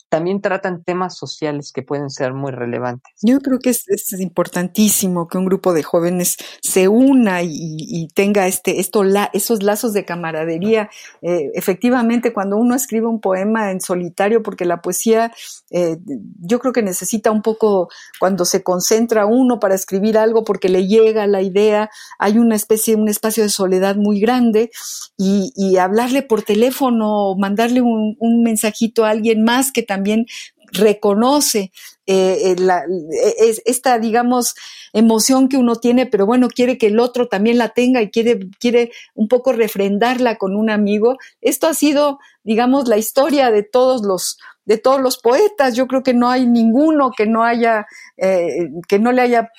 también tratan temas sociales que pueden ser muy relevantes. Yo creo que es, importantísimo que un grupo de jóvenes se una y, tenga este, esto, esos lazos de camaradería. Eh, efectivamente, cuando uno escribe un poema en solitario, porque la poesía eh, yo creo que necesita un poco, cuando se concentra uno para escribir algo, porque le llega la idea, hay una especie, un espacio de soledad muy grande y, hablarle por teléfono, mandarle un, un mensajito a alguien más que también también reconoce eh, eh, esta, digamos, emoción que uno tiene, pero bueno, quiere que el otro también la tenga y quiere, quiere un poco refrendarla con un amigo. Esto ha sido, digamos, la historia de todos los, de todos los poetas. Yo creo que no hay ninguno que no haya, eh, que no le haya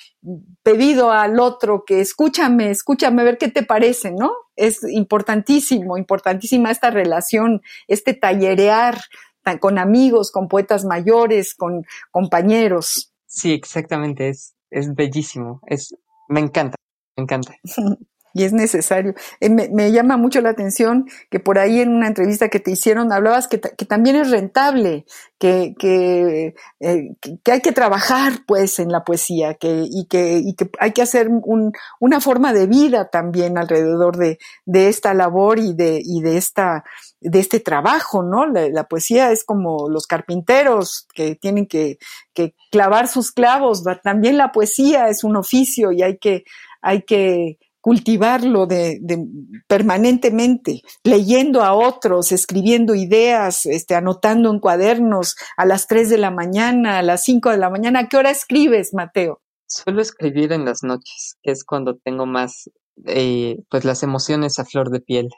pedido al otro que escúchame, escúchame, a ver qué te parece, ¿no? Es importantísimo, importantísima esta relación, este tallerear con amigos, con poetas mayores, con compañeros. Sí, exactamente, es, es bellísimo, es, me encanta, me encanta. y es necesario. Eh, me, llama mucho la atención que por ahí en una entrevista que te hicieron hablabas que, también es rentable, que, que, eh, que, hay que trabajar pues en la poesía que, y, que, y que hay que hacer un, una forma de vida también alrededor de, de esta labor y de, y de esta de este trabajo, ¿no? La, poesía es como los carpinteros que tienen que, que clavar sus clavos, también la poesía es un oficio y hay que, hay que cultivarlo de, permanentemente, leyendo a otros, escribiendo ideas, este, anotando en cuadernos a las 3 de la mañana, a las 5 de la mañana. ¿A qué hora escribes, Mateo? Suelo escribir en las noches, que es cuando tengo más, eh, pues las emociones a flor de piel,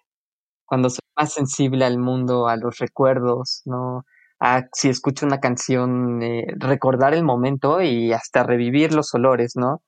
cuando soy más sensible al mundo, a los recuerdos, ¿no? A, si escucho una canción, eh, recordar el momento y hasta revivir los olores, ¿no?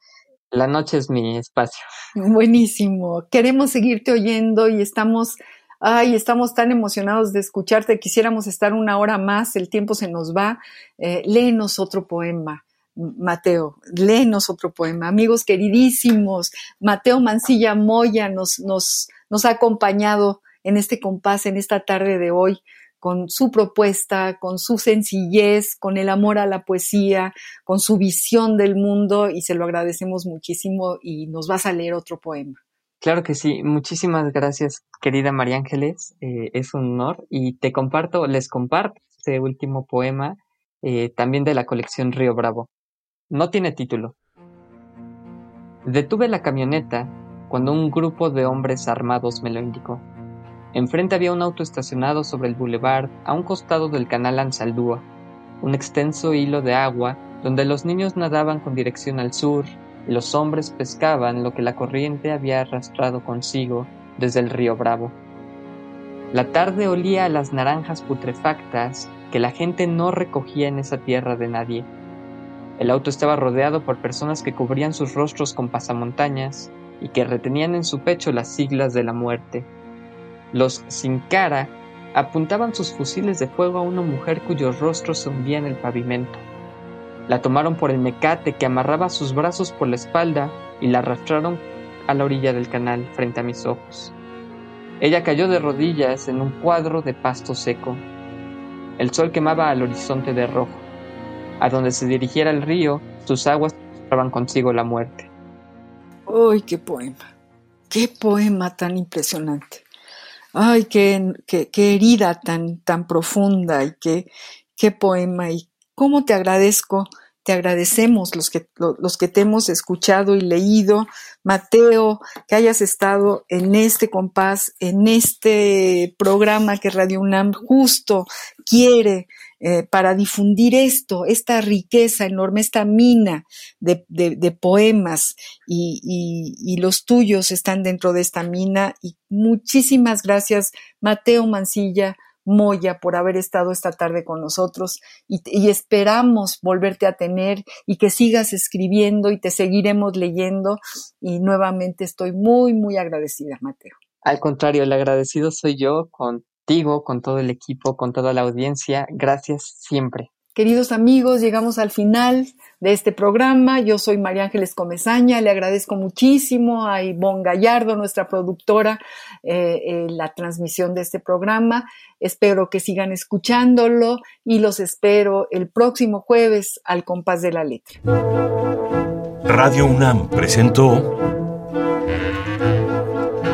La noche es mi espacio. Buenísimo. Queremos seguirte oyendo y estamos, ay, estamos tan emocionados de escucharte. Quisiéramos estar una hora más, el tiempo se nos va. Eh, léenos otro poema. Mateo, léenos otro poema. Amigos queridísimos, Mateo Mancilla Moya nos, nos, nos ha acompañado en este compás, en esta tarde de hoy con su propuesta, con su sencillez, con el amor a la poesía, con su visión del mundo y se lo agradecemos muchísimo y nos vas a leer otro poema. Claro que sí, muchísimas gracias querida María Ángeles, eh, es un honor y te comparto, les comparto este último poema eh, también de la colección Río Bravo. No tiene título. Detuve la camioneta cuando un grupo de hombres armados me lo indicó. Enfrente había un auto estacionado sobre el boulevard a un costado del canal Ansaldúa, un extenso hilo de agua donde los niños nadaban con dirección al sur y los hombres pescaban lo que la corriente había arrastrado consigo desde el río Bravo. La tarde olía a las naranjas putrefactas que la gente no recogía en esa tierra de nadie. El auto estaba rodeado por personas que cubrían sus rostros con pasamontañas y que retenían en su pecho las siglas de la muerte. Los sin cara apuntaban sus fusiles de fuego a una mujer cuyo rostro se hundía en el pavimento. La tomaron por el mecate que amarraba sus brazos por la espalda y la arrastraron a la orilla del canal frente a mis ojos. Ella cayó de rodillas en un cuadro de pasto seco. El sol quemaba al horizonte de rojo. A donde se dirigiera el río, sus aguas llevaban consigo la muerte. ¡Uy, qué poema! ¡Qué poema tan impresionante! Ay, qué, qué, herida tan, tan profunda y qué, qué poema y cómo te agradezco, te agradecemos los que, los que te hemos escuchado y leído, Mateo, que hayas estado en este compás, en este programa que Radio UNAM justo quiere eh, para difundir esto, esta riqueza enorme, esta mina de, poemas y, los tuyos están dentro de esta mina. Y muchísimas gracias, Mateo Mancilla. Moya por haber estado esta tarde con nosotros y, y, esperamos volverte a tener y que sigas escribiendo y te seguiremos leyendo y nuevamente estoy muy, muy agradecida, Mateo. Al contrario, el agradecido soy yo con contigo, con todo el equipo, con toda la audiencia. Gracias siempre. Queridos amigos, llegamos al final de este programa. Yo soy María Ángeles Comezaña. Le agradezco muchísimo a Ivonne Gallardo, nuestra productora, eh, eh, la transmisión de este programa. Espero que sigan escuchándolo y los espero el próximo jueves al compás de la letra. Radio UNAM presentó